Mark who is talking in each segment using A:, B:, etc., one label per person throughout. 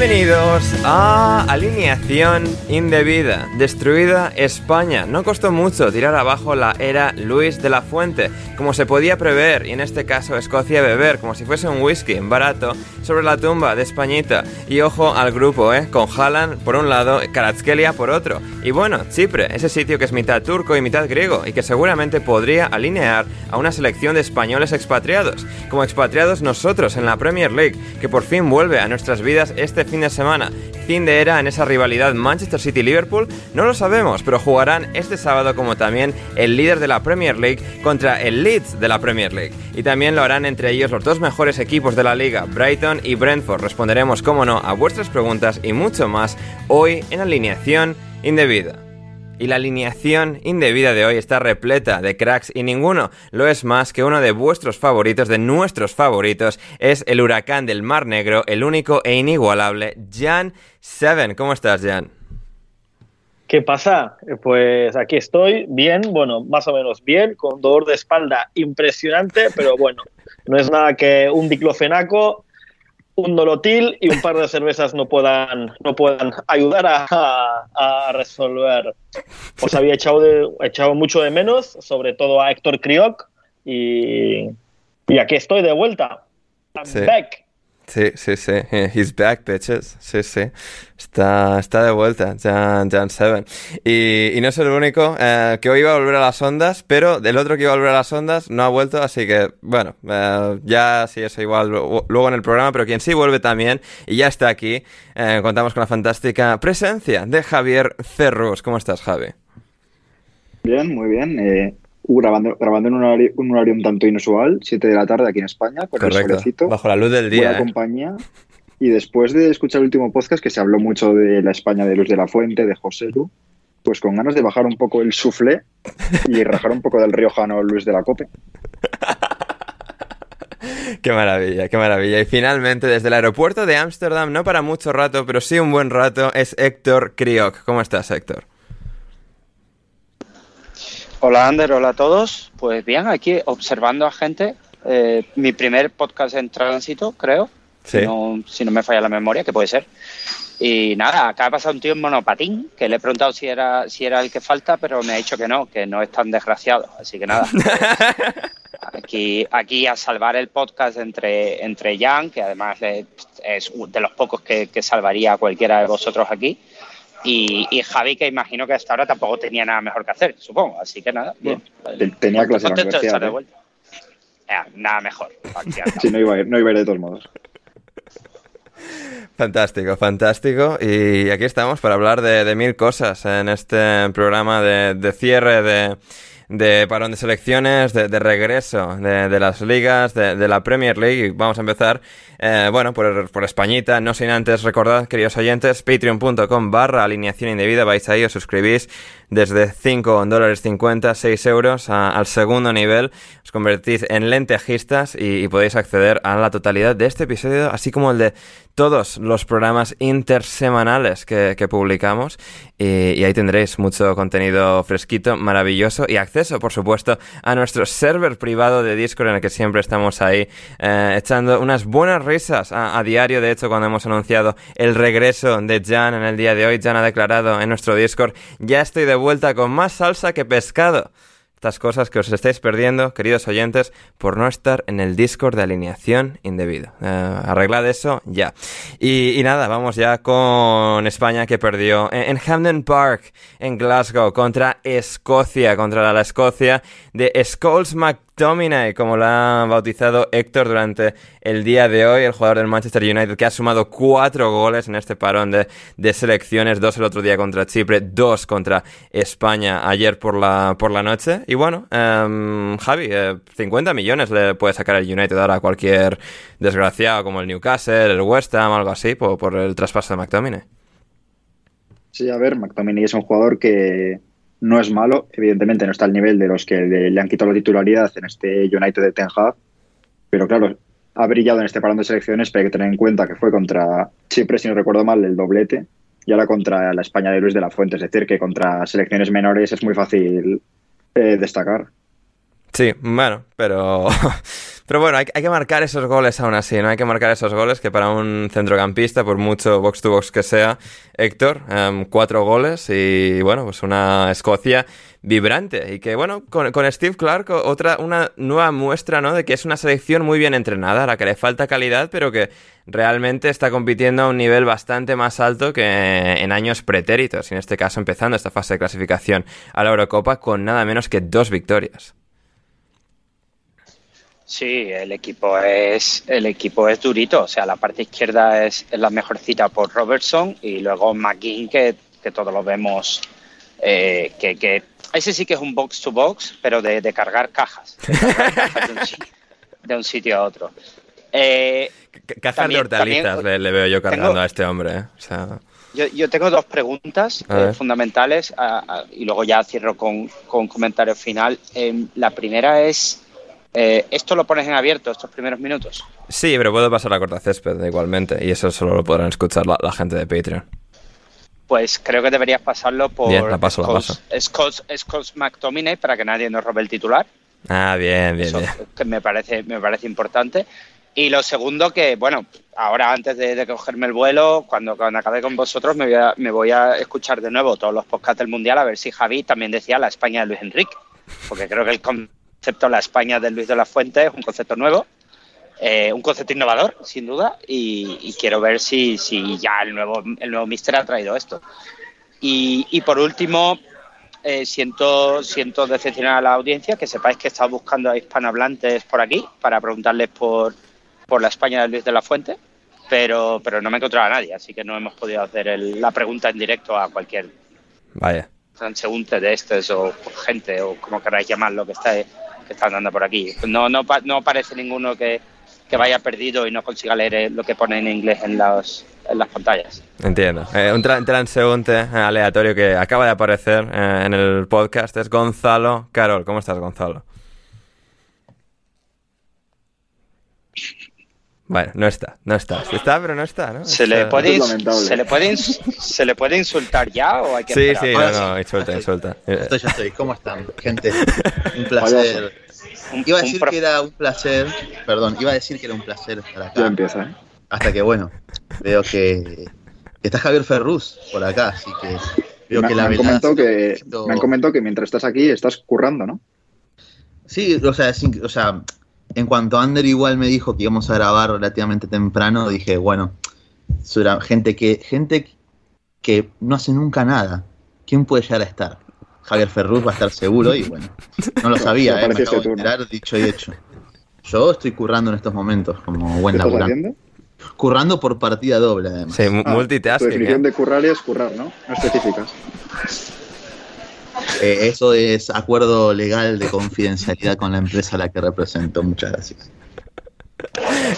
A: Bienvenidos a Alineación Indebida. Destruida España. No costó mucho tirar abajo la era Luis de la Fuente, como se podía prever, y en este caso Escocia beber, como si fuese un whisky barato, sobre la tumba de Españita. Y ojo al grupo, ¿eh? Con Haaland por un lado, Karatskelia por otro. Y bueno, Chipre, ese sitio que es mitad turco y mitad griego, y que seguramente podría alinear a una selección de españoles expatriados. Como expatriados nosotros en la Premier League, que por fin vuelve a nuestras vidas este fin de semana. Fin de era en esa rivalidad Manchester City-Liverpool, no lo sabemos, pero jugarán este sábado como también el líder de la Premier League contra el Leeds de la Premier League. Y también lo harán entre ellos los dos mejores equipos de la liga, Brighton y Brentford. Responderemos, como no, a vuestras preguntas y mucho más hoy en alineación indebida. Y la alineación indebida de hoy está repleta de cracks y ninguno lo es más que uno de vuestros favoritos, de nuestros favoritos, es el huracán del Mar Negro, el único e inigualable Jan Seven. ¿Cómo estás, Jan?
B: ¿Qué pasa? Pues aquí estoy, bien, bueno, más o menos bien, con dolor de espalda impresionante, pero bueno, no es nada que un diclofenaco un nolotil y un par de cervezas no puedan, no puedan ayudar a, resolver. Os había echado, de, echado mucho de menos, sobre todo a Héctor Crioc, y, y aquí estoy de vuelta. I'm back.
A: Sí, sí, sí. He's back, bitches. Sí, sí. Está, está de vuelta, Jan, Jan Seven. Y, y, no es el único eh, que hoy iba a volver a las ondas, pero del otro que iba a volver a las ondas no ha vuelto, así que, bueno, eh, ya sí, eso igual luego en el programa, pero quien sí vuelve también y ya está aquí, eh, contamos con la fantástica presencia de Javier Cerrus. ¿Cómo estás, Javi?
C: Bien, muy bien grabando, grabando en un horario, un tanto inusual, 7 de la tarde aquí en España, con el solecito.
A: Bajo la luz del día.
C: Buena ¿eh? compañía. Y después de escuchar el último podcast, que se habló mucho de la España de Luz de la Fuente, de José Lu, pues con ganas de bajar un poco el suflé y rajar un poco del riojano Luis de la Cope.
A: qué maravilla, qué maravilla. Y finalmente, desde el aeropuerto de Ámsterdam, no para mucho rato, pero sí un buen rato, es Héctor Crioc. ¿Cómo estás, Héctor?
D: Hola Ander, hola a todos. Pues bien, aquí observando a gente. Eh, mi primer podcast en tránsito, creo. Si, no, me falla la memoria, que puede ser. Y nada, acá ha pasado un tío en monopatín, que le he preguntado si era, si era el que falta, pero me ha dicho que no, que no es tan desgraciado. Así que nada. aquí, aquí a salvar el podcast entre, entre Jan, que además es de los pocos que, que salvaría a cualquiera de vosotros aquí y, Javi, que imagino que hasta ahora tampoco tenía nada mejor que hacer, supongo. Así que nada, bien.
C: Tenía clase en la
D: de ¿eh? vuelta. nada mejor.
C: sí, no iba, a ir, no iba a ir de todos modos.
A: Fantástico, fantástico. Y aquí estamos para hablar de, mil cosas en este programa de cierre de de parón de selecciones, de, regreso de, las ligas, de, la Premier League. Vamos a empezar, eh, bueno, por, por Españita. No sin antes recordad, queridos oyentes, patreon.com barra alineación indebida. Vais ahí, os suscribís desde 5 dólares 50, 6 euros al segundo nivel. Os convertís en lentejistas y, podéis acceder a la totalidad de este episodio, así como el de todos los programas intersemanales que, publicamos. Y, ahí tendréis mucho contenido fresquito, maravilloso y acceso, por supuesto, a nuestro server privado de Discord en el que siempre estamos ahí eh, echando unas buenas risas a, a, diario. De hecho, cuando hemos anunciado el regreso de Jan en el día de hoy, Jan ha declarado en nuestro Discord, ya estoy de vuelta con más salsa que pescado. Estas cosas que os estáis perdiendo, queridos oyentes, por no estar en el Discord de alineación indebida. Eh, arreglad eso ya. Y, nada, vamos ya con España que perdió en, en Hamden Park, en Glasgow, contra Escocia, contra la Escocia de Scholes McTominay, como la ha bautizado Héctor durante el día de hoy, el jugador del Manchester United que ha sumado cuatro goles en este parón de, selecciones, dos el otro día contra Chipre, dos contra España ayer por la, por la noche. Y bueno, em, Javi, 50 eh, millones le puede sacar el United ahora a cualquier desgraciado como el Newcastle, el West Ham, algo así, por, por el traspaso de McTominay.
C: Sí, a ver, McTominay es un jugador que no es malo, evidentemente no está al nivel de los que le, han quitado la titularidad en este United de Ten pero claro, ha brillado en este parón de selecciones, pero hay que tener en cuenta que fue contra Chipre, si no recuerdo mal, el doblete, y ahora contra la España de Luis de la Fuente, es decir, que contra selecciones menores es muy fácil eh, destacar.
A: Sí, bueno, pero Pero bueno, hay, que marcar esos goles aún así, ¿no? Hay que marcar esos goles que para un centrocampista, por mucho box to box que sea, Héctor, em, cuatro goles y bueno, pues una Escocia vibrante. Y que bueno, con, Steve Clark, otra, una nueva muestra, ¿no? De que es una selección muy bien entrenada, a la que le falta calidad, pero que realmente está compitiendo a un nivel bastante más alto que en años pretéritos, y en este caso empezando esta fase de clasificación a la Eurocopa con nada menos que dos victorias.
D: Sí, el equipo es el equipo es durito, o sea, la parte izquierda es, la mejor cita por Robertson y luego McGinn que, que todos lo vemos eh, que, que, ese sí que es un box to box, pero de, cargar cajas, de, un sitio, a otro.
A: Eh, Cajas de hortalizas le, veo yo cargando a este hombre. ¿eh?
D: yo, tengo dos preguntas eh, fundamentales y luego ya cierro con, con comentario final. Em, la primera es, eh, ¿esto lo pones en abierto estos primeros minutos?
A: Sí, pero puedo pasar a corta césped igualmente y eso solo lo podrán escuchar la, gente de Patreon.
D: Pues creo que deberías pasarlo por
A: bien, la paso, la paso.
D: Scott McTominay para que nadie nos robe el titular.
A: Ah, bien, bien, bien.
D: Que me parece, me parece importante. Y lo segundo que, bueno, ahora antes de, cogerme el vuelo, cuando, cuando acabe con vosotros, me voy, a, me voy a escuchar de nuevo todos los podcasts del Mundial a ver si Javi también decía la España de Luis Enrique. Porque creo que el concepto la España de Luis de la Fuente es un concepto nuevo, eh, un concepto innovador, sin duda, y, quiero ver si, si ya el nuevo, el nuevo Mister ha traído esto. Y, y por último, eh, siento, siento decepcionar a la audiencia, que sepáis que he estado buscando a hispanohablantes por aquí para preguntarles por por la España de Luis de la Fuente, pero, pero no me encontraba a nadie, así que no hemos podido hacer la pregunta en directo a cualquier
A: Vaya.
D: transeúnte de estos o gente o como queráis llamarlo que está, que está andando por aquí. No, no, no parece ninguno que, vaya perdido y no consiga leer lo que pone en inglés en, las en las pantallas.
A: Entiendo. Eh, un transeúnte aleatorio que acaba de aparecer eh, en el podcast es Gonzalo Carol. ¿Cómo estás, Gonzalo? Bueno, no está, no está. Está, pero no está, ¿no?
D: ¿Se, le puede, ¿se, le puede, ¿Se le puede insultar ya o hay que
A: Sí, sí, no, no, insulta, insulta.
E: Estoy, ya estoy. ¿Cómo están, gente? Un placer. Iba a decir que era un placer, perdón, iba a decir que era un placer estar acá.
C: Ya empieza, ¿eh?
E: Hasta que, bueno, veo que, está Javier Ferrus por acá, así que veo que la
C: me han, comentado que, me han comentado que mientras estás aquí estás currando, ¿no?
E: Sí, o sea, o sea en cuanto Ander igual me dijo que íbamos a grabar relativamente temprano, dije, bueno, gente que, gente que no hace nunca nada. ¿Quién puede llegar a estar? Javier Ferruz va a estar seguro y bueno, no lo sabía, eh, me acabo de enterar, dicho y hecho. Yo estoy currando en estos momentos como buen laburante. Currando por partida doble, además.
A: Sí, ah, multitasking.
C: La definición ¿eh? de currar es currar, ¿no? No específicas.
E: Eh, eso es acuerdo legal de confidencialidad con la empresa a la que represento. Muchas gracias.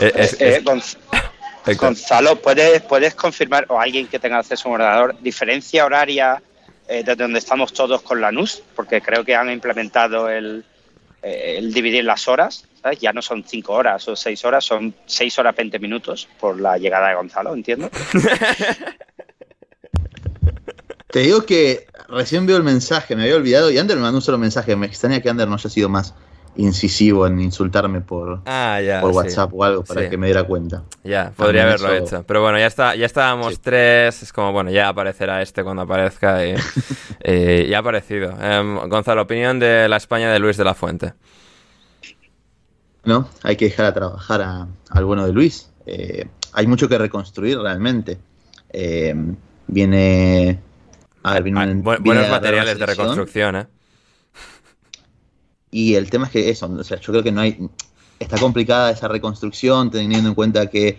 D: Eh, eh, Gonzalo, ¿puedes, ¿puedes confirmar, o alguien que tenga acceso a un ordenador, diferencia horaria desde donde estamos todos con la NUS? Porque creo que han implementado el, el dividir las horas. Ya no son cinco horas o seis horas, son seis horas veinte minutos por la llegada de Gonzalo, entiendo.
E: Te digo que recién veo el mensaje, me había olvidado y Ander me mandó un solo mensaje. Me extraña que Ander no haya sido más incisivo en insultarme por,
A: ah,
E: por WhatsApp o algo para que me diera cuenta.
A: Ya, podría haberlo hecho. Pero bueno, ya está, ya estábamos tres. Es como, bueno, ya aparecerá este cuando aparezca y, ya ha aparecido. Em, Gonzalo, opinión de la España de Luis de la Fuente.
E: No, hay que dejar a trabajar al bueno de Luis. Eh, hay mucho que reconstruir realmente. Eh, viene
A: a ver, ah, buenos materiales de reconstrucción, ¿eh?
E: Y el tema es que eso, o sea, yo creo que no hay. Está complicada esa reconstrucción, teniendo en cuenta que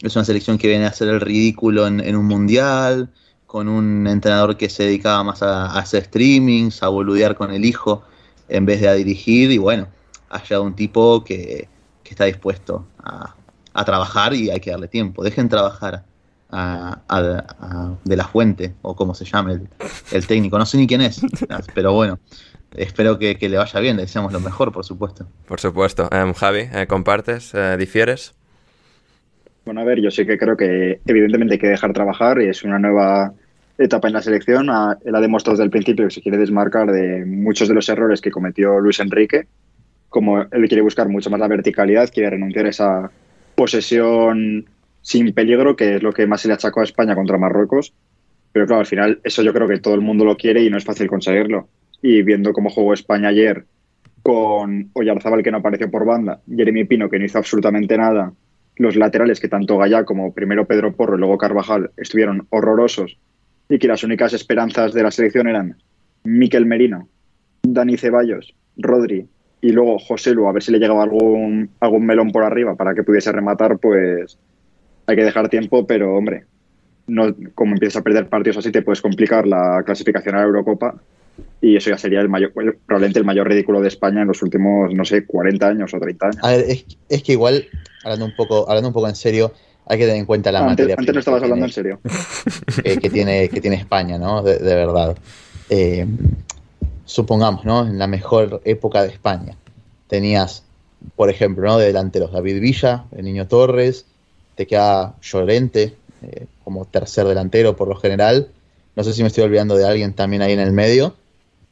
E: es una selección que viene a hacer el ridículo en, un mundial, con un entrenador que se dedicaba más a, hacer streamings, a boludear con el hijo, en vez de a dirigir, y bueno, ha llegado un tipo que, está dispuesto a, a trabajar y hay que darle tiempo. Dejen trabajar de la fuente, o como se llame el, técnico. No sé ni quién es, pero bueno, espero que, le vaya bien, le deseamos lo mejor, por supuesto.
A: Por supuesto. Em, Javi, eh, ¿compartes? Eh, ¿Difieres?
C: Bueno, a ver, yo sí que creo que evidentemente hay que dejar trabajar y es una nueva etapa en la selección. él ha demostrado desde el principio que se quiere desmarcar de muchos de los errores que cometió Luis Enrique como él quiere buscar mucho más la verticalidad, quiere renunciar a esa posesión sin peligro, que es lo que más se le achacó a España contra Marruecos. Pero claro, al final eso yo creo que todo el mundo lo quiere y no es fácil conseguirlo. Y viendo cómo jugó España ayer con Oyarzábal que no apareció por banda, Jeremy Pino que no hizo absolutamente nada, los laterales que tanto Gallá como primero Pedro Porro y luego Carvajal estuvieron horrorosos y que las únicas esperanzas de la selección eran Miquel Merino, Dani Ceballos, Rodri y luego José Lu, a ver si le llegaba algún, algún melón por arriba para que pudiese rematar, pues hay que dejar tiempo, pero hombre, no, como empiezas a perder partidos así te puedes complicar la clasificación a la Eurocopa y eso ya sería el mayor, probablemente el mayor ridículo de España en los últimos, no sé, 40 años o 30 años.
E: A ver, es, que igual, hablando un poco, hablando un poco en serio, hay que tener en cuenta la materia.
C: Antes no estabas hablando en serio.
E: que, tiene, que tiene España, ¿no? De, verdad. Eh, supongamos, ¿no? En la mejor época de España. Tenías, por ejemplo, ¿no? De delanteros David Villa, el Niño Torres, te queda Llorente eh, como tercer delantero por lo general. No sé si me estoy olvidando de alguien también ahí en el medio.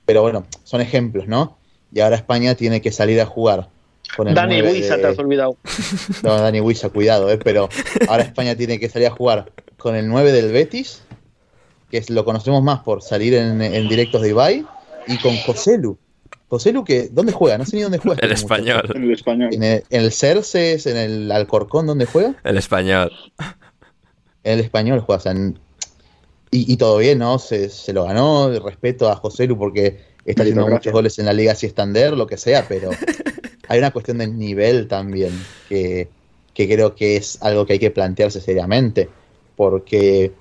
E: Pero bueno, son ejemplos, ¿no? Y ahora España tiene que salir a jugar
B: con el Dani Huiza, te has olvidado.
E: No, Dani Huiza, cuidado, ¿eh? Pero ahora España tiene que salir a jugar con el 9 del Betis, que lo conocemos más por salir en, directos de Ibai, y con Joselu. Joselu, que, ¿dónde juega? No sé ni dónde juega.
A: El este español.
C: En el español.
E: En el, en el Cerces, en el Alcorcón, ¿dónde juega?
A: El español.
E: En el español juega, o sea, y, todo bien, ¿no? Se, se lo ganó, respeto a José Lu porque está haciendo muchos goles en la Liga Siestander, lo que sea, pero hay una cuestión de nivel también que, creo que es algo que hay que plantearse seriamente, porque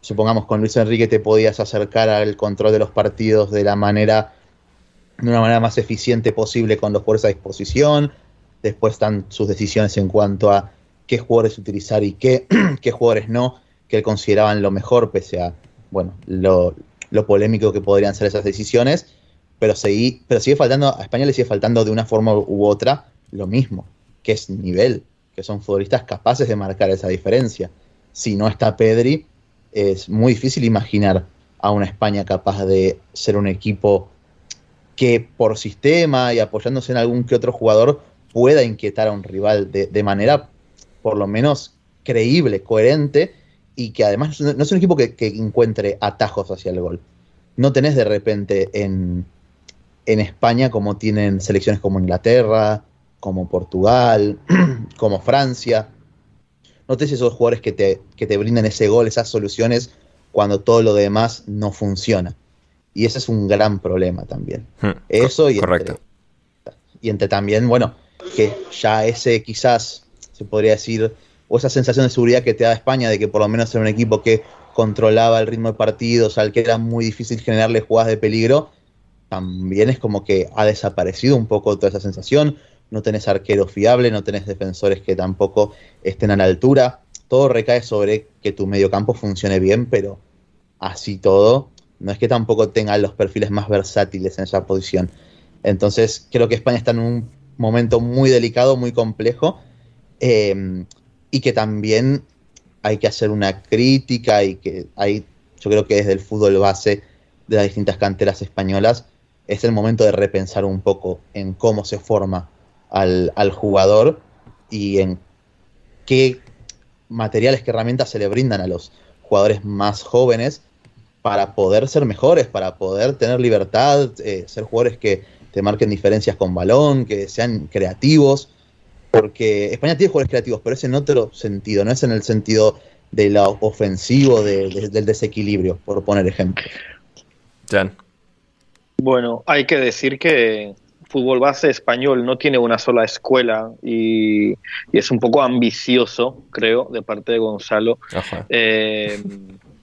E: supongamos con Luis Enrique te podías acercar al control de los partidos de la manera de una manera más eficiente posible con los jugadores a disposición. Después están sus decisiones en cuanto a qué jugadores utilizar y qué, qué jugadores no que consideraban lo mejor, pese a bueno, lo, polémico que podrían ser esas decisiones, pero, pero sigue faltando, a España le sigue faltando de una forma u otra lo mismo, que es nivel, que son futbolistas capaces de marcar esa diferencia. Si no está Pedri, es muy difícil imaginar a una España capaz de ser un equipo que por sistema y apoyándose en algún que otro jugador pueda inquietar a un rival de, de manera por lo menos creíble, coherente y que además no es un equipo que, encuentre atajos hacia el gol. No tenés de repente en, España como tienen selecciones como Inglaterra, como Portugal, como Francia. No tenés esos jugadores que te, que te brindan ese gol, esas soluciones, cuando todo lo demás no funciona. Y ese es un gran problema también. Hmm, Eso y
A: correcto.
E: y entre también, bueno, que ya ese quizás se podría decir o esa sensación de seguridad que te da España de que por lo menos era un equipo que controlaba el ritmo de partidos, al que era muy difícil generarle jugadas de peligro, también es como que ha desaparecido un poco toda esa sensación. No tenés arquero fiable, no tenés defensores que tampoco estén a la altura. Todo recae sobre que tu mediocampo funcione bien, pero así todo, no es que tampoco tenga los perfiles más versátiles en esa posición. Entonces, creo que España está en un momento muy delicado, muy complejo. Eh, y que también hay que hacer una crítica y que hay, yo creo que desde el fútbol base de las distintas canteras españolas es el momento de repensar un poco en cómo se forma al, jugador y en qué materiales, qué herramientas se le brindan a los jugadores más jóvenes para poder ser mejores, para poder tener libertad, eh, ser jugadores que te marquen diferencias con balón, que sean creativos porque España tiene jugadores creativos, pero es en otro sentido, no es en el sentido de lo ofensivo, del desequilibrio, por poner ejemplo.
A: Jan.
B: Bueno, hay que decir que fútbol base español no tiene una sola escuela y, es un poco ambicioso, creo, de parte de Gonzalo, eh,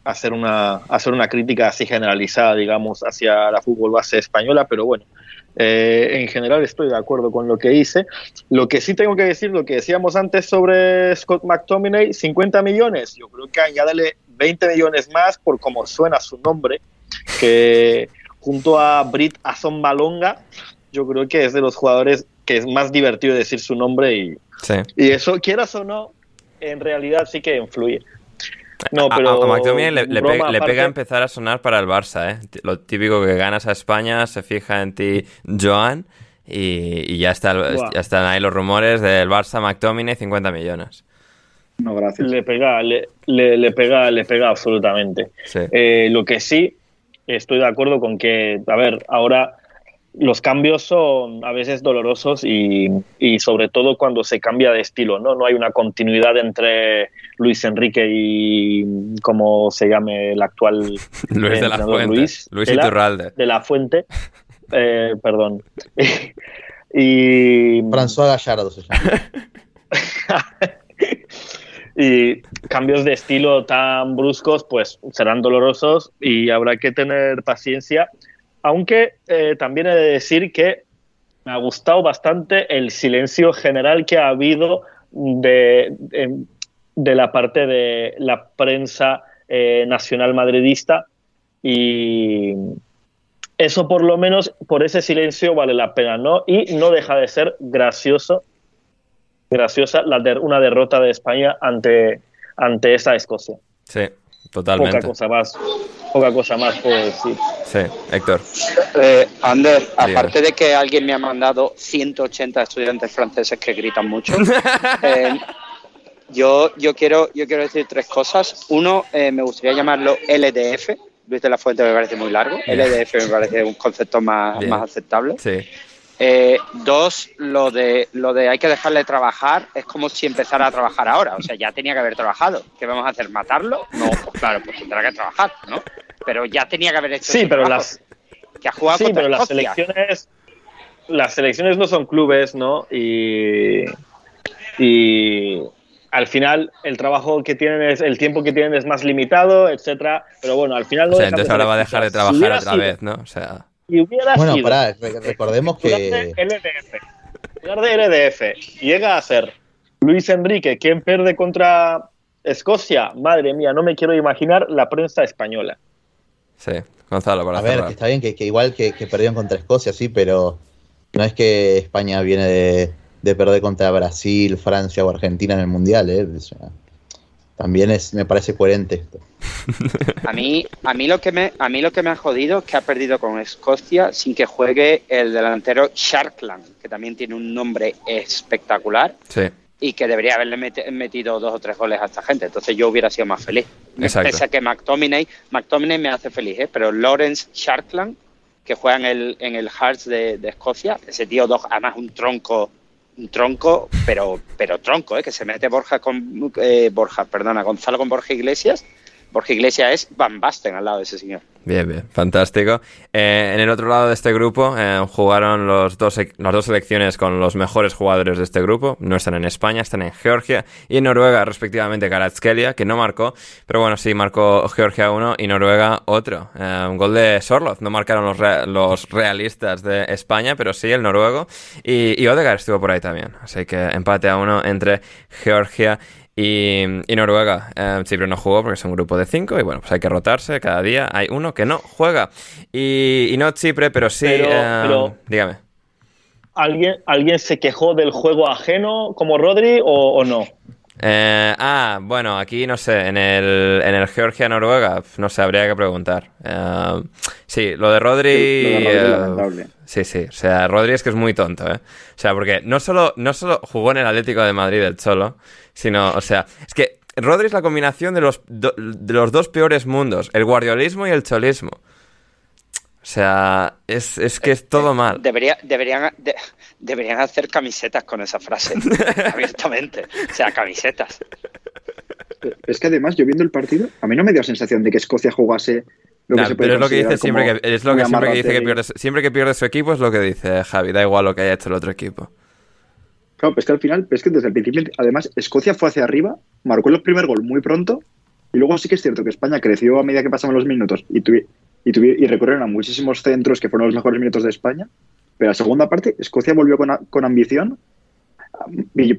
B: hacer, una, hacer una crítica así generalizada, digamos, hacia la fútbol base española, pero bueno, eh, en general estoy de acuerdo con lo que hice. Lo que sí tengo que decir, lo que decíamos antes sobre Scott McTominay, 50 millones. Yo creo que añádele 20 millones más por cómo suena su nombre, que junto a Brit Azombalonga, yo creo que es de los jugadores que es más divertido decir su nombre y, y eso, quieras o no, en realidad sí que influye.
A: No, pero a, McTominay le, pega, empezar a sonar para el Barça, ¿eh? Lo típico que ganas a España, se fija en ti Joan Y, ya, está, ya están ahí los rumores del Barça McTominay 50 millones.
B: No, gracias. Le pega, le, le, pega, le pega absolutamente. Eh, lo que sí, estoy de acuerdo con que, a ver, ahora los cambios son a veces dolorosos y, sobre todo cuando se cambia de estilo, ¿no? No hay una continuidad entre Luis Enrique y como se llame el actual
A: Luis de la Fuente. Luis, Luis Iturralde.
B: De la Fuente. Eh, perdón. y
E: François Gallardo se llama.
B: y cambios de estilo tan bruscos pues serán dolorosos y habrá que tener paciencia aunque eh, también he de decir que me ha gustado bastante el silencio general que ha habido de, la parte de la prensa eh, nacional madridista y eso por lo menos por ese silencio vale la pena, ¿no? Y no deja de ser gracioso, graciosa la una derrota de España ante, ante esa Escocia.
A: Sí, totalmente.
B: Poca cosa más poca cosa más puedo decir.
A: Sí, Héctor.
D: Eh, Ander, aparte de que alguien me ha mandado 180 estudiantes franceses que gritan mucho, eh, yo, yo, quiero, yo quiero decir tres cosas. Uno, eh, me gustaría llamarlo LDF. Luis de la Fuente me parece muy largo. LDF me parece un concepto más, más aceptable.
A: Sí.
D: Eh, dos, lo de, lo de hay que dejarle trabajar es como si empezara a trabajar ahora. O sea, ya tenía que haber trabajado. ¿Qué vamos a hacer? ¿Matarlo? No, pues claro, pues tendrá que trabajar, ¿no? Pero ya tenía que haber hecho
B: Sí, pero las.
D: Que ha jugado
B: sí, pero las selecciones. Las selecciones no son clubes, ¿no? Y. Y al final el trabajo que tienen es el tiempo que tienen es más limitado, etcétera. Pero bueno, al final
A: no. O sea, entonces ahora va a dejar de trabajar otra vez, ¿no? O sea
E: bueno, pará, recordemos que.
B: lugar de LDF llega a ser Luis Enrique quien pierde contra Escocia. Madre mía, no me quiero imaginar la prensa española.
A: Sí, Gonzalo, para
E: A ver, que está bien que, igual que, que, perdieron contra Escocia, sí, pero no es que España viene de, perder contra Brasil, Francia o Argentina en el Mundial, ¿eh? también es, me parece coherente esto.
D: A mí, a mí lo que me, a mí lo que me ha jodido es que ha perdido con Escocia sin que juegue el delantero Sharkland, que también tiene un nombre espectacular. Y que debería haberle metido dos o tres goles a esta gente. Entonces yo hubiera sido más feliz.
A: Exacto.
D: Pese a que McTominay, McTominay me hace feliz, ¿eh? pero Lawrence Sharkland, que juega en el, en el Hearts de, de Escocia, ese tío, dos, además un tronco tronco, pero, pero tronco, ¿eh? que se mete Borja con eh, Borja, perdona, Gonzalo con Borja Iglesias. Borja Iglesias es Van Basten al lado de ese señor.
A: Bien, bien, fantástico. Eh, en el otro lado de este grupo eh, jugaron los dos, las dos selecciones con los mejores jugadores de este grupo. No están en España, están en Georgia y en Noruega, respectivamente Karatskelia, que no marcó, pero bueno, sí marcó Georgia uno y Noruega otro. Eh, un gol de Sorloth, no marcaron los, los realistas de España, pero sí el noruego. Y, y Odegaard estuvo por ahí también. Así que empate a uno entre Georgia y, Noruega, eh, Chipre no jugó porque es un grupo de cinco y bueno, pues hay que rotarse, cada día hay uno que no juega. Y, no Chipre, pero sí, eh, dígame.
B: ¿alguien, ¿Alguien se quejó del juego ajeno como Rodri o, no?
A: Eh, ah, bueno, aquí no sé, en el, en el Georgia-Noruega, no sé, habría que preguntar. sí, lo de Rodri... Sí, sí, o sea, Rodri es que es muy tonto, ¿eh? O sea, porque no solo, no solo jugó en el Atlético de Madrid el Cholo, sino, o sea, es que Rodri es la combinación de los, de los dos peores mundos, el guardiolismo y el cholismo. O sea, es, que es todo mal.
D: Debería, deberían, deberían hacer camisetas con esa frase, abiertamente. O sea, camisetas.
C: Es que además, yo viendo el partido, a mí no me dio la sensación de que Escocia jugase
A: lo que pero es lo que dice siempre que, es lo que siempre que dice que pierde, siempre que pierde su equipo es lo que dice Javi, da igual lo que haya hecho el otro equipo.
C: Claro, es que al final, es que desde el principio, además, Escocia fue hacia arriba, marcó el primer gol muy pronto, y luego sí que es cierto que España creció a medida que pasaban los minutos y, y, y recurrieron a muchísimos centros que fueron los mejores minutos de España, pero la segunda parte, Escocia volvió con, con ambición,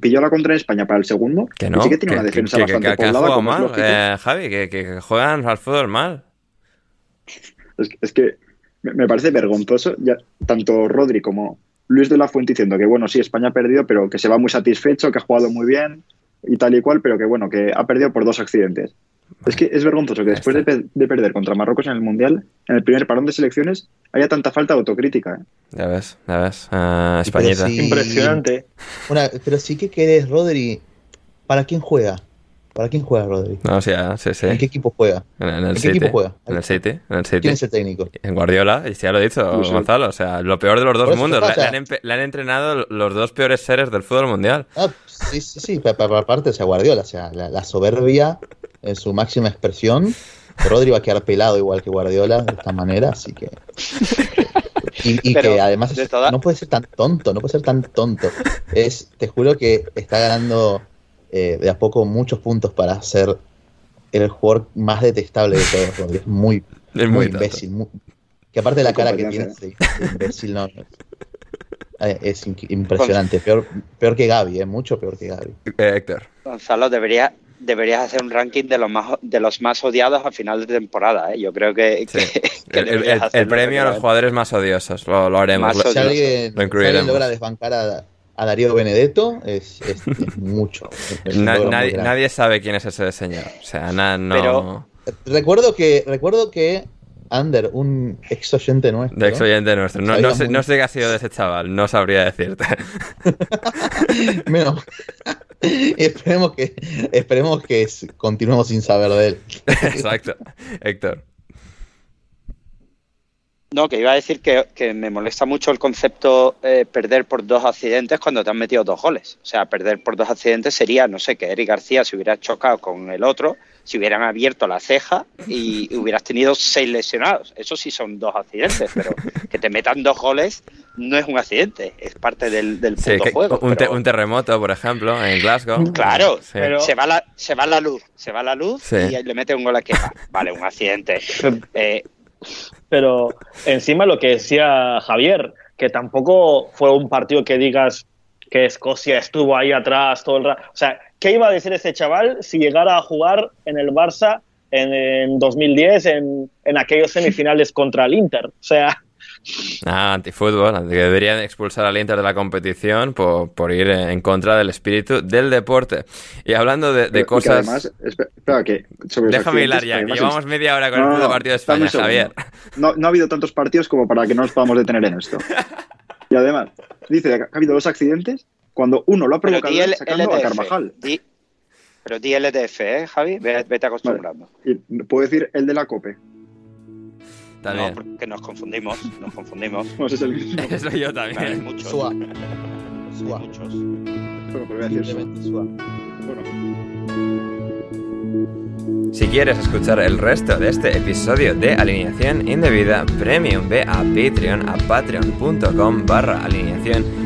C: pilló la contra en España para el segundo,
A: que no,
C: sí que tiene una defensa bastante
A: que, poblada. mal, eh, Javi, que, juegan al fútbol mal.
C: Es, es que me parece vergonzoso, ya, tanto Rodri como, Luis de la Fuente diciendo que, bueno, sí, España ha perdido, pero que se va muy satisfecho, que ha jugado muy bien y tal y cual, pero que, bueno, que ha perdido por dos accidentes. Es que es vergonzoso que después de, perder contra Marruecos en el Mundial, en el primer parón de selecciones, haya tanta falta de autocrítica. ¿eh?
A: Ya ves, ya ves. Uh, Españita.
B: Impresionante.
E: pero sí que querés, Rodri, ¿para quién juega? ¿Para quién juega Rodri?
A: No, sí, sí, sí.
E: ¿En qué equipo juega?
A: En, el City,
E: qué equipo juega?
A: En el City, en el City.
E: ¿Quién es el técnico?
A: En Guardiola, y ya lo he dicho, Gonzalo. O sea, lo peor de los dos mundos. Le, han entrenado los dos peores seres del fútbol mundial.
E: Ah, sí, sí, sí. Aparte, o sea, Guardiola, o sea, la, soberbia en su máxima expresión. Rodri va a quedar pelado igual que Guardiola de esta manera, así que. Y, que además no puede ser tan tonto, no puede ser tan tonto. Es, te juro que está ganando eh, de a poco muchos puntos para ser el jugador más detestable de todos. Es muy, muy, imbécil. que aparte de la cara que tiene, imbécil no. Eh, es impresionante. Peor, peor que Gaby, ¿eh? mucho peor que Gaby.
A: Eh, Héctor.
D: Gonzalo, debería, deberías hacer un ranking de los más de los más odiados a final de temporada. Yo creo que,
A: el, premio a los jugadores más odiosos lo, haremos.
E: si, alguien, logra desbancar a, a Darío Benedetto es, mucho.
A: nadie, sabe quién es ese señor. O sea, no.
E: recuerdo que, recuerdo que Ander, un ex oyente nuestro.
A: De ex oyente nuestro. No, sé, no, sé, qué ha sido de ese chaval, no sabría decirte.
E: Menos. esperemos que, esperemos que continuemos sin saber de él.
A: Exacto. Héctor.
D: No, que iba a decir que, me molesta mucho el concepto eh, perder por dos accidentes cuando te han metido dos goles. O sea, perder por dos accidentes sería, no sé, que Eric García se hubiera chocado con el otro, si hubieran abierto la ceja y, hubieras tenido seis lesionados. Eso sí son dos accidentes, pero que te metan dos goles no es un accidente, es parte del, del juego.
A: Un, terremoto, por ejemplo, en Glasgow.
D: Claro, pero... se, va la, se va la luz, se va la luz y le mete un gol a queja. Vale, un accidente. Eh,
B: pero encima lo que decía Javier, que tampoco fue un partido que digas que Escocia estuvo ahí atrás todo el rato. O sea, ¿qué iba a decir ese chaval si llegara a jugar en el Barça en, 2010 en, en aquellos semifinales contra el Inter? O sea,
A: Ah, antifútbol, que deberían expulsar al Inter de la competición por, ir en contra del espíritu del deporte. Y hablando de, cosas...
C: Además, espera, que
A: Déjame hilar ya, que llevamos media hora con el puto partido de España, Javier.
C: No, no ha habido tantos partidos como para que no nos podamos detener en esto. Y además, dice que ha habido dos accidentes cuando uno lo ha provocado sacando a Carvajal.
D: pero di LTF, ¿eh, Javi? Vete acostumbrando.
C: Y puedo decir el de la COPE.
D: No, porque nos confundimos, nos confundimos.
C: No, es el mismo.
A: Eso yo también.
D: Hay muchos.
E: Sua.
D: Sua. muchos.
C: Bueno, pero voy a decir Sua. Bueno.
A: Si quieres escuchar el resto de este episodio de Alineación Indebida Premium, ve a Patreon, a patreon.com barra alineación